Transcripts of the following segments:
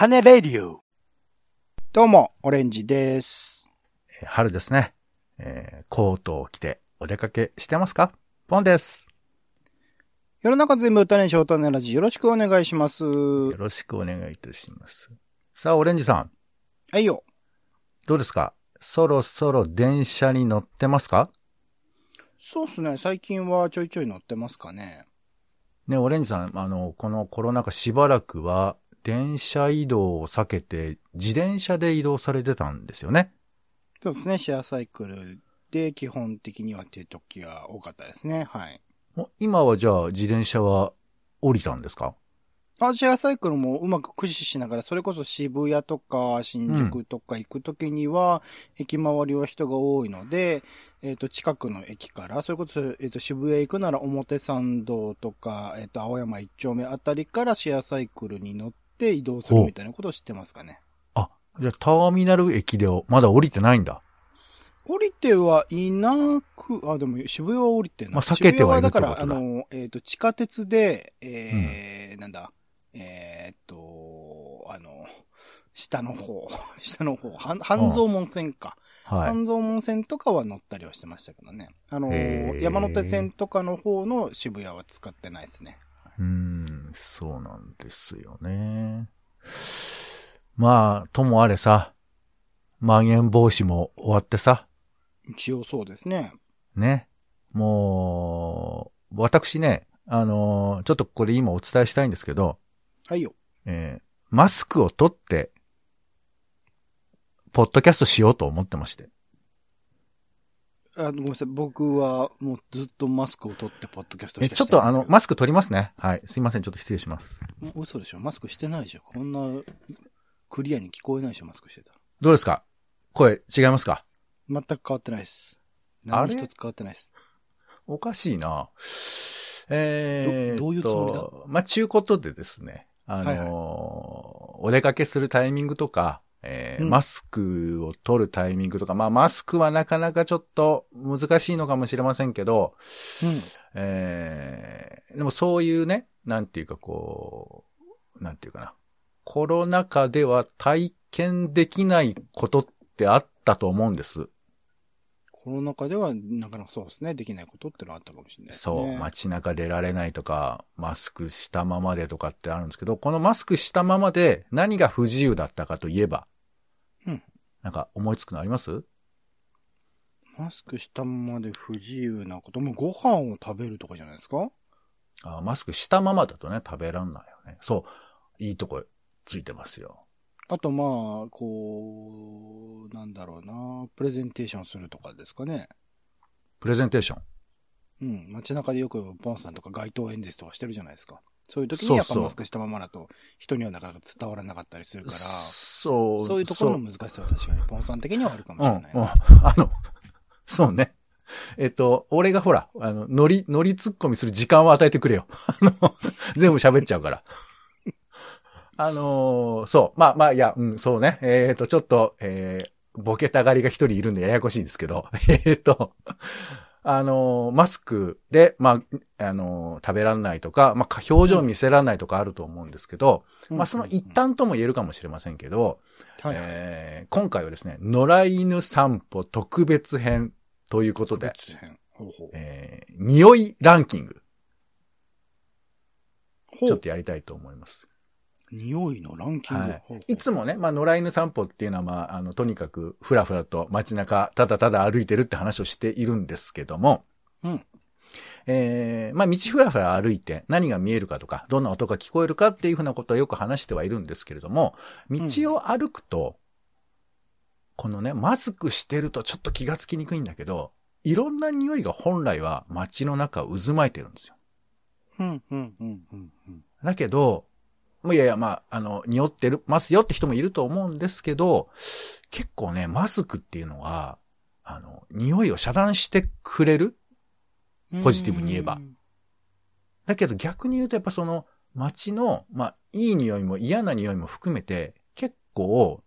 種レディオ。どうも、オレンジです。えー春ですね。えーコートを着てお出かけしてますか？ポンです。世の中全部種ショートネラジよろしくお願いします。よろしくお願いいたします。さあ、オレンジさん、はいよ。どうですか？そろそろ電車に乗ってますか？そうっすね。最近はちょいちょい乗ってますかね。ね、オレンジさん、あの、このコロナ禍しばらくは、電車移動を避けて、自転車で移動されてたんですよね。そうですね。シェアサイクルで基本的にはっていう時が多かったですね。はい。今はじゃあ、自転車は降りたんですか？あ、シェアサイクルもうまく駆使しながら、それこそ渋谷とか新宿とか行くときには、駅周りは人が多いので、えっ、と、近くの駅から、それこそ、えっ、と、渋谷行くなら表参道とか、えっ、と、青山一丁目あたりからシェアサイクルに乗って移動するみたいなことを知ってますかね。あ、じゃあ、ターミナル駅でまだ降りてないんだ。降りてはいなく、あ、でも渋谷は降りてない。まあ避けてはいるってことだあの、えっ、と、地下鉄で、えーなんだ、えーっと、あの、下の方、下の方、半半蔵門線か。はい。半蔵門線とかは乗ったりはしてましたけどね。あの山手線とかの方の渋谷は使ってないですね。うーん、そうなんですよね。まあ、ともあれさ、まん延防止も終わってさ、一応そうですね。ね。もう、私ね、あのーちょっとこれ今お伝えしたいんですけど、はいよ。えーマスクを取って、ポッドキャストしようと思ってまして。あごめんなさい。僕はもうずっとマスクを取ってポッドキャストしえ、かちょっとあの、マスク取りますね。はい。すいません。ちょっと失礼します。嘘でしょマスクしてないでしょこんな、クリアに聞こえないでしょマスクしてたら。どうですか？声違いますか？全く変わってないです。何一つ変わってないです。おかしいな。えーどういうつもりだ？まあ、ちゅうことでですね、あのーはいはいお出かけするタイミングとか、えーうんマスクを取るタイミングとか、まあ、マスクはなかなかちょっと難しいのかもしれませんけど、うん。えーでもそういうね、なんていうかこう、なんていうかな。コロナ禍では体験できないことってあったと思うんです。コロナ禍では、なかなかそうですね。できないことってのはあったかもしれないですそう、ね。街中出られないとか、マスクしたままでとかってあるんですけど、このマスクしたままで何が不自由だったかといえば、うんなんか思いつくのあります？マスクしたままで不自由なこと、もうご飯を食べるとかじゃないですか？あマスクしたままだとね、食べらんないよね。そう、いいとこついてますよ。あとまあ、こう、なんだろうな、プレゼンテーションするとかですかね。プレゼンテーション？うん。街中でよくポンさんとか街頭演説とかしてるじゃないですか。そういう時にやっぱマスクしたままだと人にはなかなか伝わらなかったりするから、そう。そういうところの難しさは確かにポンさん的にはあるかもうん、うんしれない。な。あの、そうね。えっと、俺がほら、あの、ノリ、ノリ突っ込みする時間を与えてくれよ。あの、全部喋っちゃうから。あのーそう。まあまあ、いや、うん、そうね。えっ、と、ちょっと、えー、ボケたがりが一人いるんでややこしいんですけど、えっ、と、あのーマスクで、まあ、あのー食べらんないとか、まあ、表情見せらんないとかあると思うんですけど、まあ、その一端とも言えるかもしれませんけど、えー今回はですね、野良犬散歩特別編ということで、特別編。ほうほう。えー匂いランキング、ちょっとやりたいと思います。匂いのランキング。はいいつもね、まあ、野良犬散歩っていうのは、まあ、あの、とにかく、ふらふらと街中、ただただ歩いてるって話をしているんですけども、うん。えーまあ、道ふらふら歩いて何が見えるかとか、どんな音が聞こえるかっていうふうなことはよく話してはいるんですけれども、道を歩くと、このね、マスクしてるとちょっと気がつきにくいんだけど、いろんな匂いが本来は街の中を渦巻いてるんですよ。うん、うん、うん、うん。うんだけど、いやいや、まあ、あの、匂ってる、ますよって人もいると思うんですけど、結構ね、マスクっていうのは、あの、匂いを遮断してくれる？ポジティブに言えばうんだけど逆に言うとやっぱその街の、まあ、いい匂いも嫌な匂いも含めて、結構、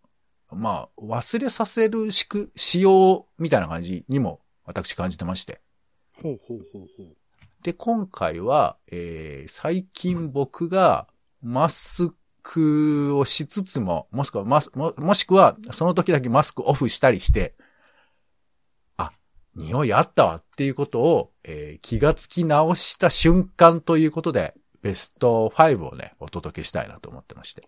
まあ、忘れさせるしく、仕様みたいな感じにも私感じてまして。ほうほうほうほう。で、今回は、えー、最近僕がマスクをしつつも、もしくはマス、も、もしくは、その時だけマスクオフしたりして、あ、匂いあったわっていうことを、えー気がつき直した瞬間ということで、ベスト5をね、お届けしたいなと思ってまして。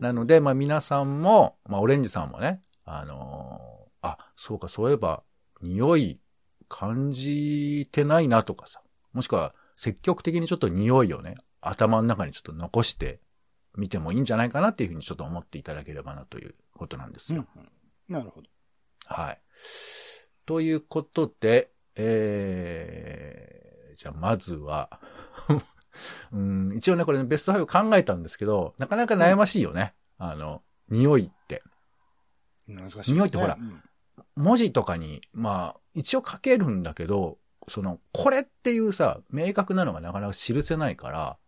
なので、まあ皆さんも、まあオレンジさんもね、あのーあ、そうか、そういえば、匂い感じてないなとかさ、もしくは積極的にちょっと匂いをね、頭の中にちょっと残してみてもいいんじゃないかなっていうふうにちょっと思っていただければなということなんですよ。うんうんなるほど。はい。ということで、えー、じゃあまずは、うん、一応ね、これね、ベスト5考えたんですけど、なかなか悩ましいよね。あの、匂いって。難しいね匂いってほらうん文字とかに、まあ、一応書けるんだけど、その、これっていうさ、明確なのがなかなか記せないから、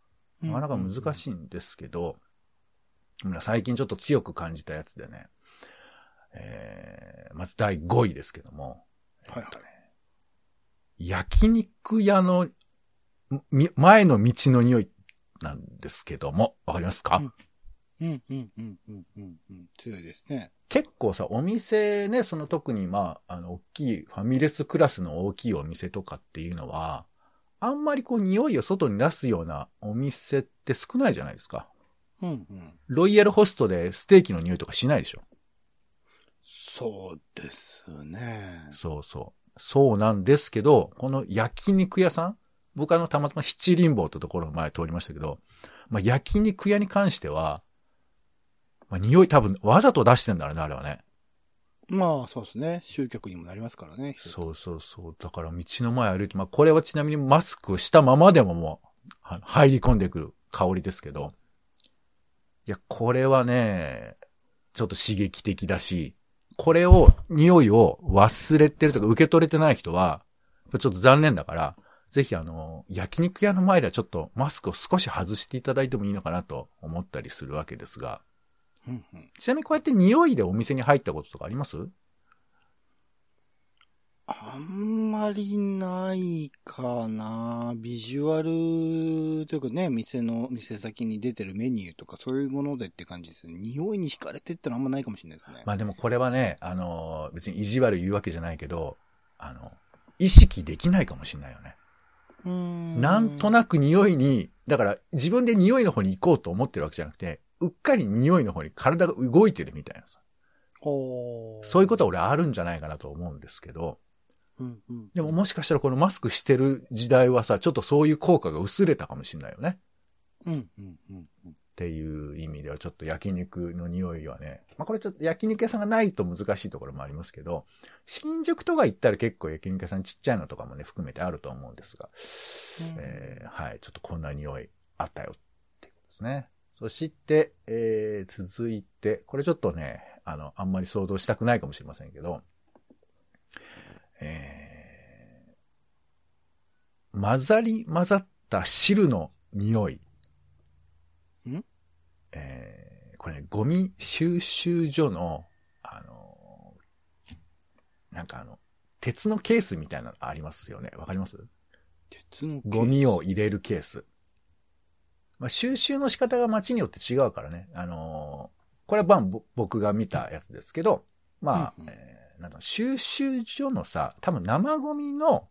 なかなか難しいんですけど、最近ちょっと強く感じたやつでね、えー、まず第5位ですけども、はいはい。焼肉屋のみ前の道の匂いなんですけども、わかりますか、うん。うんうんうんうんうんうん。強いですね。結構さ、お店ね、その特にまあ、あの、大きい、ファミレスクラスの大きいお店とかっていうのは、あんまりこう匂いを外に出すようなお店って少ないじゃないですか。うんうん。ロイヤルホストでステーキの匂いとかしないでしょそうですね。そうそう。そうなんですけど、この焼肉屋さん僕あの、たまたま七輪坊ってところの前通りましたけど、まあ、焼肉屋に関しては、まあ、匂い多分わざと出してんだろうね、あれはね。まあ、そうですね。集客にもなりますからね。そうそうそう。だから道の前歩いて、まあこれはちなみにマスクをしたままでももう入り込んでくる香りですけど。いや、これはね、ちょっと刺激的だし、これを、匂いを忘れてるとか受け取れてない人は、ちょっと残念だから、ぜひあの、焼肉屋の前ではちょっとマスクを少し外していただいてもいいのかなと思ったりするわけですが、うんうん。ちなみにこうやって匂いでお店に入ったこととかあります？あんまりないかな。ビジュアルというかね、店の、店先に出てるメニューとかそういうものでって感じですね。匂いに惹かれてってのはあんまないかもしれないですね。まあでもこれはね、あの、別に意地悪言うわけじゃないけど、あの、意識できないかもしれないよね。うーんなんとなく匂いに、だから自分で匂いの方に行こうと思ってるわけじゃなくて、うっかり匂いの方に体が動いてるみたいなさ。そういうことは俺あるんじゃないかなと思うんですけど、うんうん。でももしかしたらこのマスクしてる時代はさ、ちょっとそういう効果が薄れたかもしれないよね。うんうんうんうん。っていう意味ではちょっと焼肉の匂いはね、まあこれちょっと焼肉屋さんがないと難しいところもありますけど、新宿とか行ったら結構焼肉屋さんちっちゃいのとかもね、含めてあると思うんですが、えーはい、ちょっとこんな匂いあったよっていうことですね。そして、えー続いて、これちょっとね、あの、あんまり想像したくないかもしれませんけど、えー混ざり混ざった汁の匂い。ん？えーこれね、ゴミ収集所の、あのーなんかあの、鉄のケースみたいなのありますよね。わかります？鉄のゴミを入れるケース。まあ、収集の仕方が街によって違うからね。あのーこれはまあぼ僕が見たやつですけど、まあ、うんうんえーなんだろう収集所のさ、多分生ゴミの、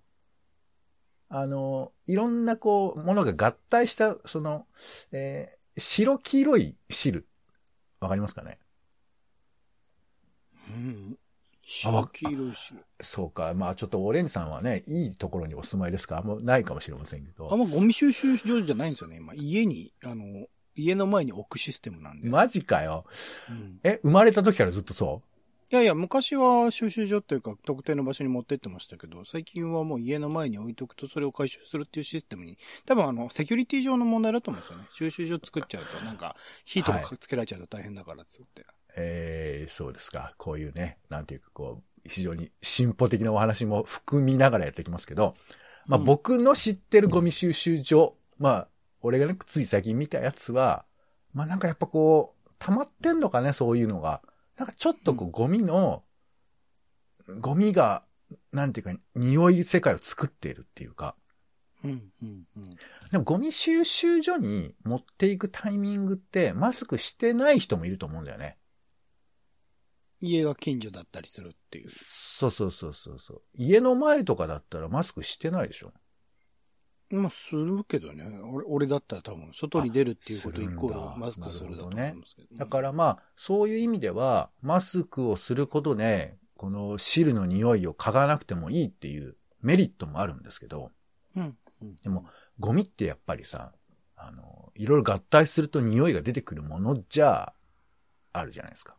あのーいろんなこう、ものが合体した、その、えー白黄色い汁。わかりますかね？うん。白黄色い汁。そうか。まあちょっとオレンジさんはね、いいところにお住まいですから、あんまないかもしれませんけど。あんまゴミ収集所じゃないんですよね。今、家に、あの、家の前に置くシステムなんで。マジかよ。うんえ、生まれた時からずっとそいやいや、昔は収集所っていうか、特定の場所に持ってってましたけど、最近はもう家の前に置いとくとそれを回収するっていうシステムに、多分あの、セキュリティ上の問題だと思うんですよね。収集所作っちゃうと、なんか、火とかつけられちゃうと大変だからっつって。えー、そうですか。こういうね、なんていうかこう、非常に進歩的なお話も含みながらやっていきますけど、まあうん僕の知ってるゴミ収集所、まあ、俺がね、つい最近見たやつは、まあなんかやっぱこう、溜まってんのかね、そういうのが。なんかちょっとこう、ゴミの、ゴミが、なんていうか、匂い世界を作っているっていうか、うん、うん、うん。でもゴミ収集所に持っていくタイミングってマスクしてない人もいると思うんだよね。家が近所だったりするっていう。そうそうそうそうそう。家の前とかだったらマスクしてないでしょ？まあ、するけどね。俺、俺だったら多分、外に出るっていうことあイコールマスクするだと思うんですけど。だからまあ、そういう意味では、マスクをすることで、この汁の匂いを嗅がなくてもいいっていうメリットもあるんですけど、うん。うんでも、ゴミってやっぱりさ、あの、いろいろ合体すると匂いが出てくるものじゃあるじゃないですか。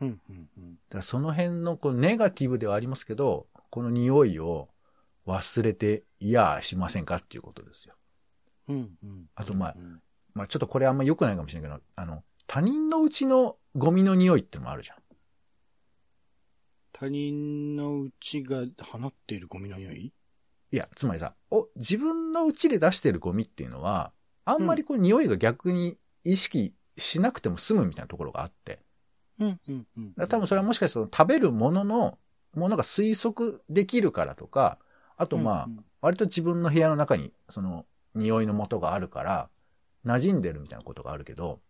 うん、うん、うん。だその辺のこうネガティブではありますけど、この匂いを忘れていやしませんかっていうことですよ。うん、うん。あとまあうんまあちょっとこれあんま良くないかもしれないけど、あの、他人のうちのゴミの匂いってのもあるじゃん。他人のうちが放っているゴミの匂い？いや、つまりさ、お、自分のうちで出してるゴミっていうのは、あんまりこう匂いが逆に意識しなくても済むみたいなところがあって。うん、うん、うん。多分それはもしかしたら食べるものの、ものが推測できるからとか、あとまあ、うんうん割と自分の部屋の中にその匂いの元があるから、馴染んでるみたいなことがあるけど、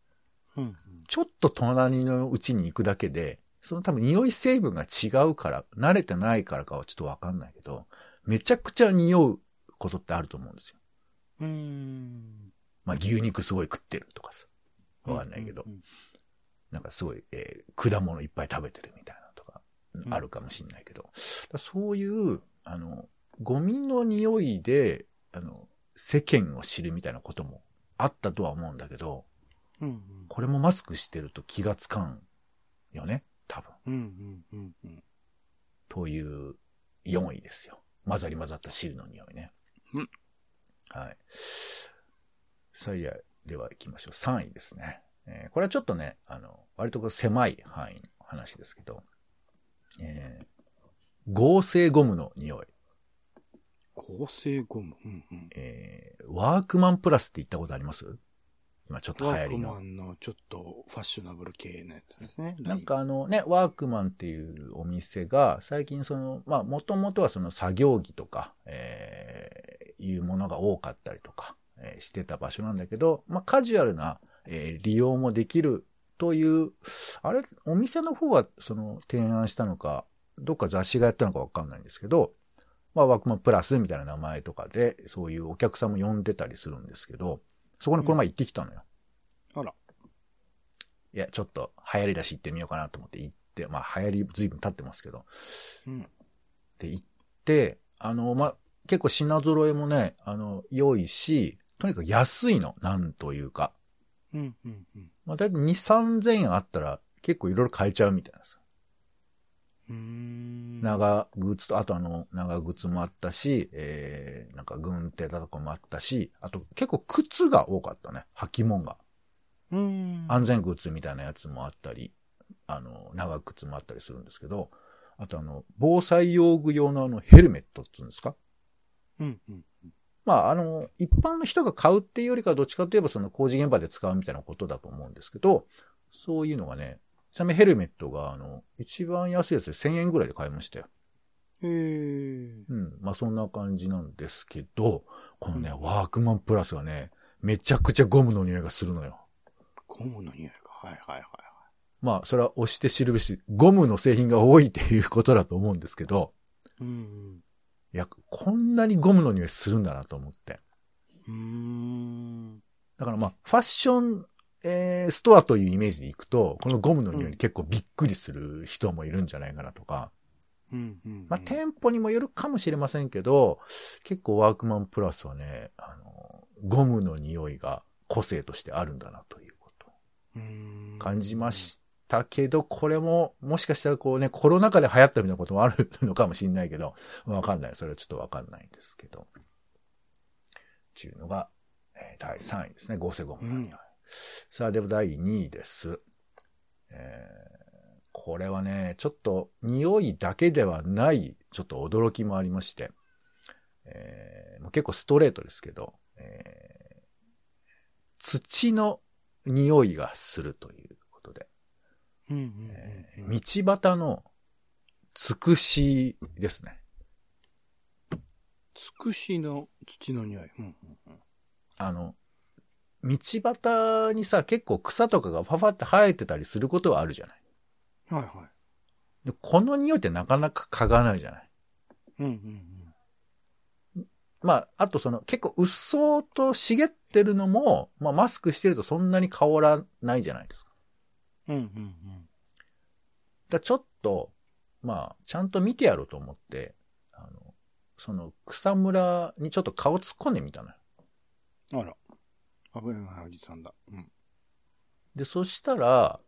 うん、うん。ちょっと隣のうちに行くだけで、その多分匂い成分が違うから、慣れてないからかはちょっとわかんないけど、めちゃくちゃ匂うことってあると思うんですよ。うーん。まあ牛肉すごい食ってるとかさ。わかんないけどう、んなんかすごい、えー果物いっぱい食べてるみたいなのとか、んあるかもしんないけど、だからそういう、あの、ゴミの匂いで、あの、世間を知るみたいなこともあったとは思うんだけど、うん、うん。これもマスクしてると気がつかんよね、多分。うん、うん、うん、うん。という4位ですよ。混ざり混ざった汁の匂いね。うんはい。さあ、いや、では行きましょう。3位ですね。えーこれはちょっとね、あの、割とこう狭い範囲の話ですけど、えー合成ゴムの匂い。合成ゴム？うん、うん。えーワークマンプラスって言ったことあります？今ちょっと流ワーク行りのマ。ンのちょっとファッショナブル系のやつですね。なんかあのね、ワークマンっていうお店が、最近その、まあ、もともとはその作業着とか、えーいうものが多かったりとか、えーしてた場所なんだけど、まあ、カジュアルな、えー利用もできるという、あれ、お店の方がその提案したのか、どっか雑誌がやったのかわかんないんですけど、まあ、ワークマンプラスみたいな名前とかで、そういうお客さんも呼んでたりするんですけど、そこにこの前行ってきたのよ。あら。いや、ちょっと流行りだし行ってみようかなと思って行って、まあ流行り随分経ってますけど。うん。で、行って、あの、まあ、結構品揃えもね、あの、良いし、とにかく安いの、なんというか。うん、うん、うん。まあ、だいたい2、3000円あったら結構いろいろ買えちゃうみたいなんですよ。うーん。長靴と、あとあの、長靴もあったし、えー、なんか軍手だとかもあったし、あと結構靴が多かったね。履物が。うーん。安全靴みたいなやつもあったり、あの、長靴もあったりするんですけど、あとあの、防災用具用のあの、ヘルメットっていうんですか？うん、うん。まあ、あの、一般の人が買うっていうよりかはどっちかといえばその工事現場で使うみたいなことだと思うんですけど、そういうのがね、ちなみにヘルメットがあの、一番安いやつで1000円ぐらいで買いましたよ。へー。うん。まあそんな感じなんですけど、このね、うんワークマンプラスはね、めちゃくちゃゴムの匂いがするのよ。ゴムの匂いが。はい、はい、はい。まあ、それは押して知るべし、ゴムの製品が多いっていうことだと思うんですけど、うん、いや、こんなにゴムの匂いするんだなと思って。うん。だからまあ、ファッション、えー、ストアというイメージでいくと、このゴムの匂いに結構びっくりする人もいるんじゃないかなとか、うん、うん。まあ、店舗にもよるかもしれませんけど、結構ワークマンプラスはね、あの、ゴムの匂いが個性としてあるんだなということ感じましたけど、これも、もしかしたらこうね、コロナ禍で流行ったみたいなこともあるのかもしれないけど、わかんない。それはちょっとわかんないんですけど。っていうのが、えー第3位ですね。合成ゴム。うんさあ、では第2位です。えーこれはね、ちょっと匂いだけではない、ちょっと驚きもありまして、えー結構ストレートですけど、えー土の匂いがするということで、うん、うんうんうん。えー道端のつくしですね。つくしの土の匂い。うんうんうん。あの、道端にさ、結構草とかがファファって生えてたりすることはあるじゃない。はいはい。でこの匂いってなかなか嗅がないじゃない。うんうんまあ、あとその結構うっそうと茂ってるのも、まあマスクしてるとそんなに香らないじゃないですか。うん。うんうんだちょっと、まあ、ちゃんと見てやろうと思って、あの、その草むらにちょっと顔突っ込んでみたのよ。うん。あら。危ないおじさんだ。うん。で、そしたら、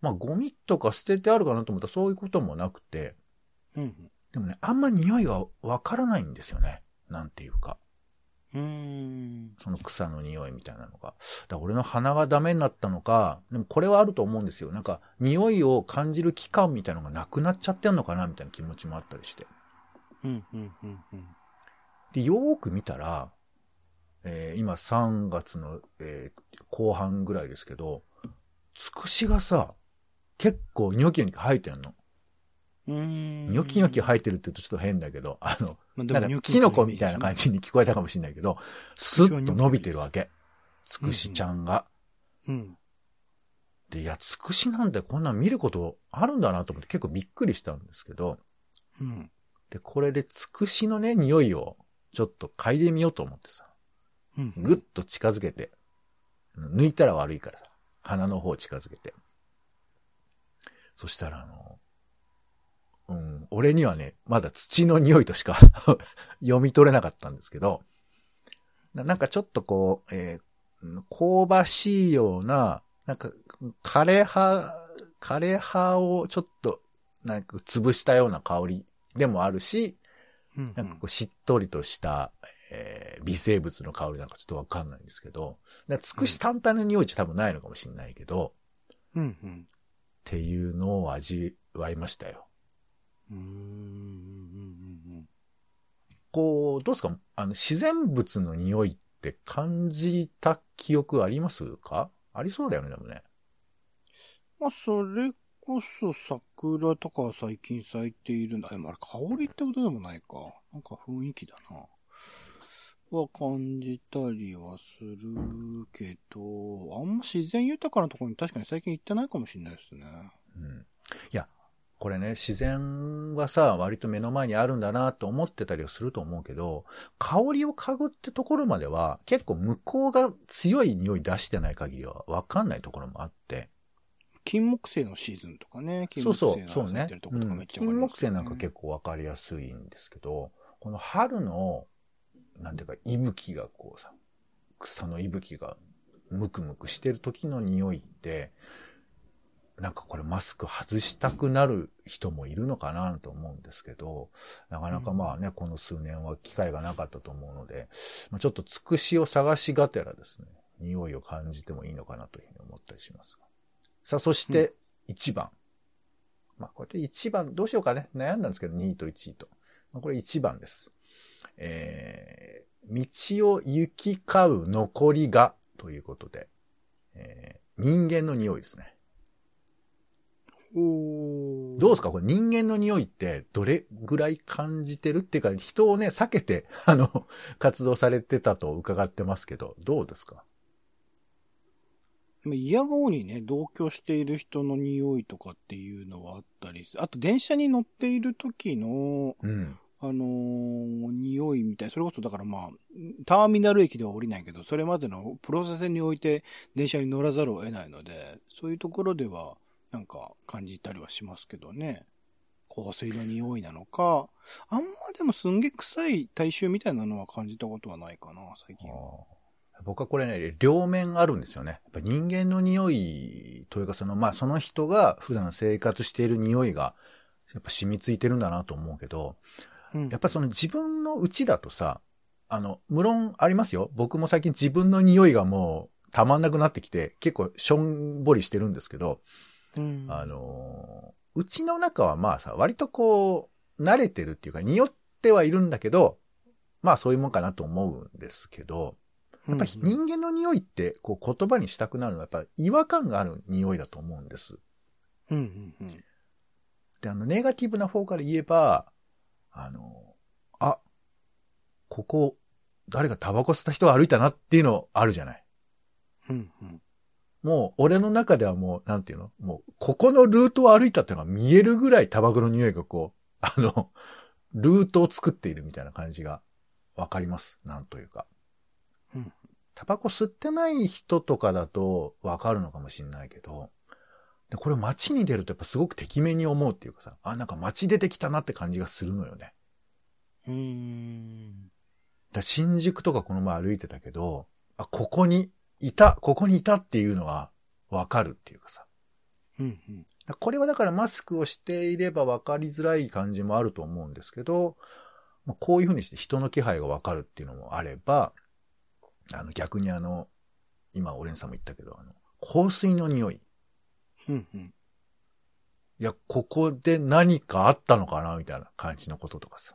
まあゴミとか捨ててあるかなと思ったらそういうこともなくて、うんでもね、あんま匂いがわからないんですよね。なんていうか。その草の匂いみたいなのが。だ俺の鼻がダメになったのか、でもこれはあると思うんですよ。なんか、匂いを感じる期間みたいなのがなくなっちゃってんのかなみたいな気持ちもあったりして。うんうんうんうん。で、よーく見たら、えー今3月の、えー後半ぐらいですけど、つくしがさ、結構ニョキニョキ生えてんの。ニョキニョキ生えてるって言うとちょっと変だけど、あの、まあでなんかキキノコみたいな感じに聞こえたかもしれないけど、スッと伸びてるわけ。つくしちゃんが。うん。で、いや、つくしなんてこんなん見ることあるんだなと思って結構びっくりしたんですけど、うん。で、これでつくしのね、匂いをちょっと嗅いでみようと思ってさ、うん。ぐっと近づけて、抜いたら悪いからさ、鼻の方近づけて。そしたらあの、うん、俺にはね、まだ土の匂いとしか 読み取れなかったんですけど、ななんかちょっとこう、えーうん香ばしいような、なんか、枯れ葉、枯れ葉をちょっと、なんか潰したような香りでもあるし、うん。なんかこうしっとりとした、えー微生物の香りなんかちょっとわかんないんですけど、つくし単体の匂いじゃ多分ないのかもしれないけど、うんうん。っていうのを味わいましたよ。うんこう、どうですか？あの、自然物の匂いって感じた記憶ありますか？ありそうだよね、でもね。まあ、それこそ桜とかは最近咲いているんだ。でもあれ香りってことでもないか。なんか雰囲気だな。は感じたりはするけど、あんま自然豊かなところに確かに最近行ってないかもしれないですね。うん。いや、これね、自然はさ、割と目の前にあるんだなと思ってたりはすると思うけど、香りを嗅ぐってところまでは、結構向こうが強い匂い出してない限りはわかんないところもあって。金木犀のシーズンとかね。金そう木犀そう、そうねの咲いてる。とかめっちゃわかります金木犀なんか結構わかりやすいんですけど、この春の、なんていうか、息吹がこうさ、草の息吹がムクムクしてる時の匂いって、なんかこれマスク外したくなる人もいるのかなと思うんですけど、なかなかまあね、この数年は機会がなかったと思うので、まあちょっとつくしを探しがてらですね、匂いを感じてもいいのかなというふうに思ったりしますが。さあ、そして1番。まあこれ1番、どうしようかね。悩んだんですけど、2位と1位と。まあこれ1番です。えー、道を行き交う残りがということで、えー人間の匂いですね。どうですか？これ人間の匂いってどれぐらい感じてるっていうか、人をね、避けて、あの、活動されてたと伺ってますけど、どうですか？まあ嫌顔にね、同居している人の匂いとかっていうのはあったりすあと電車に乗っている時の、うん。あのー匂いみたい。それこそだからまあ、ターミナル駅では降りないけど、それまでのプロセスにおいて電車に乗らざるを得ないので、そういうところではなんか感じたりはしますけどね。香水の匂いなのか、あんまでもすんげえ臭い体臭みたいなのは感じたことはないかな、最近は。僕はこれね、両面あるんですよね。やっぱ人間の匂いというか、その、まあ、その人が普段生活している匂いが、やっぱ染みついてるんだなと思うけど、うんやっぱその自分の内だとさ、あの、無論ありますよ。僕も最近自分の匂いがもうたまんなくなってきて、結構しょんぼりしてるんですけど、うんあのー、うちの中はまあさ、割とこう、慣れてるっていうか、匂ってはいるんだけど、まあそういうもんかなと思うんですけど、やっぱり人間の匂いってこう言葉にしたくなるのはやっぱ違和感がある匂いだと思うんです。うんうんうんで、あの、ネガティブな方から言えば、あの、あ、ここ、誰かタバコ吸った人が歩いたなっていうのあるじゃない。うんうん。もう、俺の中ではもう、なんていうの？もう、ここのルートを歩いたっていうのが見えるぐらいタバコの匂いがこう、あの、ルートを作っているみたいな感じがわかります。なんというか。うんタバコ吸ってない人とかだとわかるのかもしれないけど、でこれ街に出るとやっぱすごくてきめに思うっていうかさ、あ、なんか街出てきたなって感じがするのよね。うーん。だ新宿とかこの前歩いてたけど、あ、ここにいた、ここにいたっていうのがわかるっていうかさ。うんうん。だこれはだからマスクをしていれば分かりづらい感じもあると思うんですけど、まあ、こういうふうにして人の気配が分かるっていうのもあれば、あの逆にあの、今オレンさんも言ったけど、あの、香水の匂い。うんうん。いや、ここで何かあったのかなみたいな感じのこととかさ。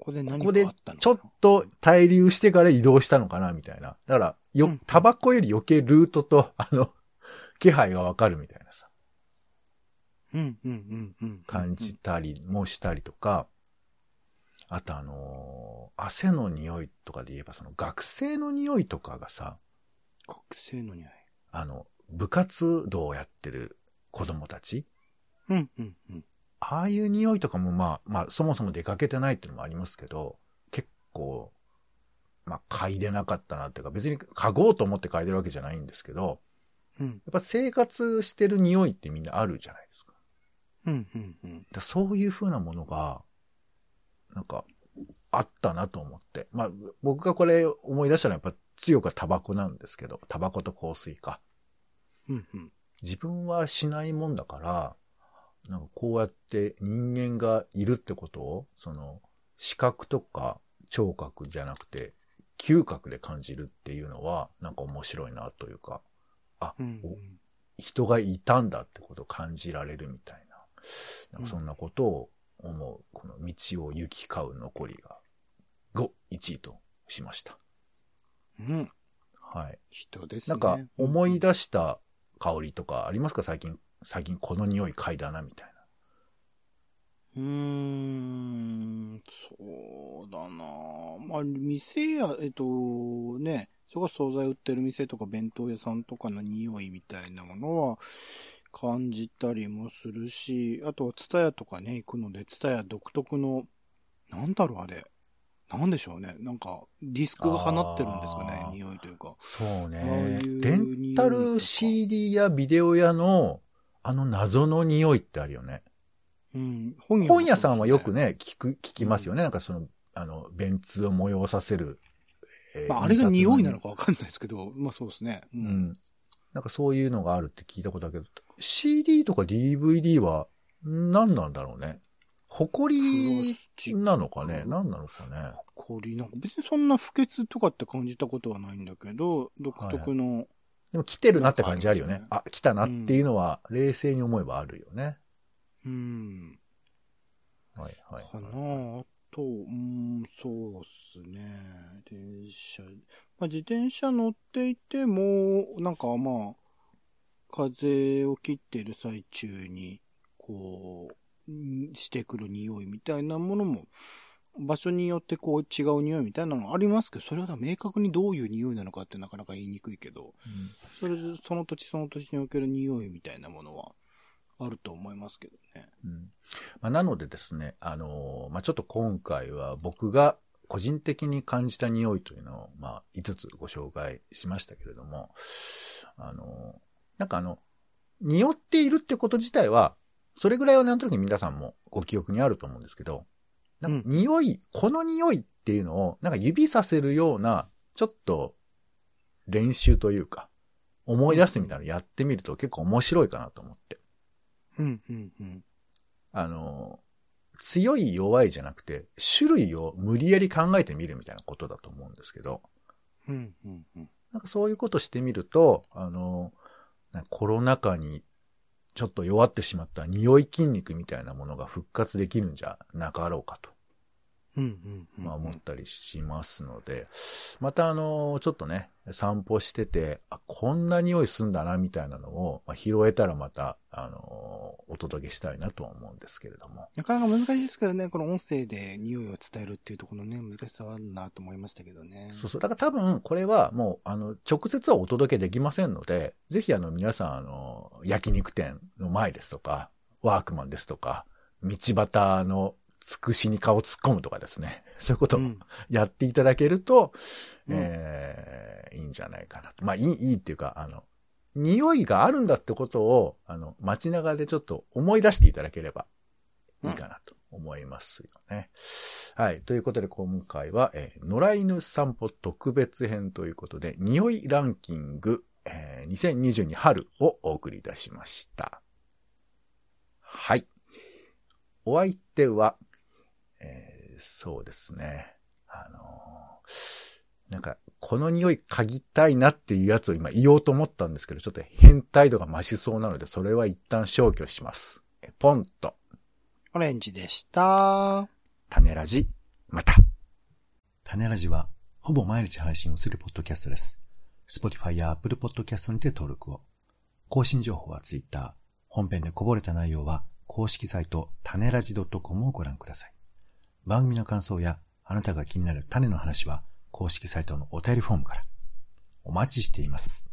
ここで何ここでちょっと滞留してから移動したのかなみたいな。だから、よタバコより余計ルートと、あの、気配が分かるみたいなさ。うんうんうんうん。感じたりもしたりとか、あとあのー汗の匂いとかで言えばその学生の匂いとかがさ、学生の匂い。あの、部活動をやってる子供たちうんうんうん。ああいう匂いとかもまあ、まあそもそも出かけてないっていうのもありますけど、結構、まあ嗅いでなかったなっていうか別に嗅ごうと思って嗅いでるわけじゃないんですけど、うんやっぱ生活してる匂いってみんなあるじゃないですか。うんうんうん。だそういう風なものが、なんか、あったなと思って。まあ、僕がこれ思い出したのはやっぱ強くはタバコなんですけど、タバコと香水か。うんうん。自分はしないもんだから、なんかこうやって人間がいるってことを、その、視覚とか聴覚じゃなくて、嗅覚で感じるっていうのは、なんか面白いなというか、あ、うんお人がいたんだってことを感じられるみたいな。なんかそんなことを思う、この道を行き交う残りが5、1位としました。うん。はい。人ですね。なんか思い出した香りとかありますか？最近、最近この匂い嗅いだなみたいな。うーん、そうだなまあ、店や、えっと、ね、そこ惣菜売ってる店とか弁当屋さんとかの匂いみたいなものは感じたりもするし、あとはツタヤとかね、行くので、ツタヤ独特の、なんだろうあれ。なんでしょうね。なんか、ディスクが放ってるんですかね匂いというか。そうねい。うレンタル CD やビデオ屋のあの謎の匂いってあるよね。うん。本本屋さんはよくね。ね、聞く、聞きますよね。なんかその、あの、便通を催させる。えーまあ、あれが匂いなのかわかんないですけど、まあそうですね。うのにうん。なんかそういうのがあるって聞いたことだけど、CD とか DVD は何なんだろうね。埃なのかね？何なのかね？氷なんか別にそんな不潔とかって感じたことはないんだけど、独特の、でも来てるなって感じあるよねなん。あ、来たなっていうのは冷静に思えばあるよね。うん、はいはいかなはい。あと、うん、そうっすね。電車、まあ、自転車乗っていても、なんかまあ、風を切ってる最中に、こう、うんしてくる匂いみたいなものも、場所によってこう違う匂いみたいなのがありますけど、それが明確にどういう匂いなのかってなかなか言いにくいけど、うんそれでその土地その土地における匂いみたいなものはあると思いますけどね。うんまあ、なのでですね、あのーまあ、ちょっと今回は僕が個人的に感じた匂いというのを、まあ、5つご紹介しましたけれども、あのーなんかあの、匂っているってこと自体は、それぐらいはなんとなく皆さんもご記憶にあると思うんですけど、なんか匂い、この匂いっていうのを、なんか指させるような、ちょっと練習というか、思い出すみたいなのやってみると結構面白いかなと思って。うん、うん、うん。あの、強い弱いじゃなくて、種類を無理やり考えてみるみたいなことだと思うんですけど、うん、うん、うん。なんかそういうことしてみると、あの、コロナ禍にちょっと弱ってしまった匂い筋肉みたいなものが復活できるんじゃなかろうかと、まあ思ったりしますので、またあの、ちょっとね、散歩してて、あ、こんな匂いすんだなみたいなのを、まあ、拾えたらまた、あの、お届けしたいなとは思うんですけれども。なかなか難しいですけどね、この音声で匂いを伝えるっていうところのね、難しさはあるなと思いましたけどね。そうそう。だから多分、これはもう、あの、直接はお届けできませんので、ぜひあの、皆さん、あの、焼肉店の前ですとか、ワークマンですとか、道端のつくしに顔突っ込むとかですね。そういうことをうんやっていただけると、うんえーいいんじゃないかなと。まあ、いい、いいっていうか、あの、匂いがあるんだってことを、あの、街中でちょっと思い出していただければいいかなと思いますよね。はい。ということで、今回は、えー野良犬散歩特別編ということで、匂いランキング、えー2022春をお送りいたしました。はい。お相手は、えーそうですね。あのーなんか、この匂い嗅ぎたいなっていうやつを今言おうと思ったんですけど、ちょっと変態度が増しそうなので、それは一旦消去します。えポンと、オレンジでした。種ラジ、また。種ラジは、ほぼ毎日配信をするポッドキャストです。Spotify や Apple Podcast にて登録を。更新情報は Twitter。本編でこぼれた内容は、公式サイト、種ラジ .com をご覧ください。番組の感想やあなたが気になる種の話は公式サイトのお便りフォームからお待ちしています。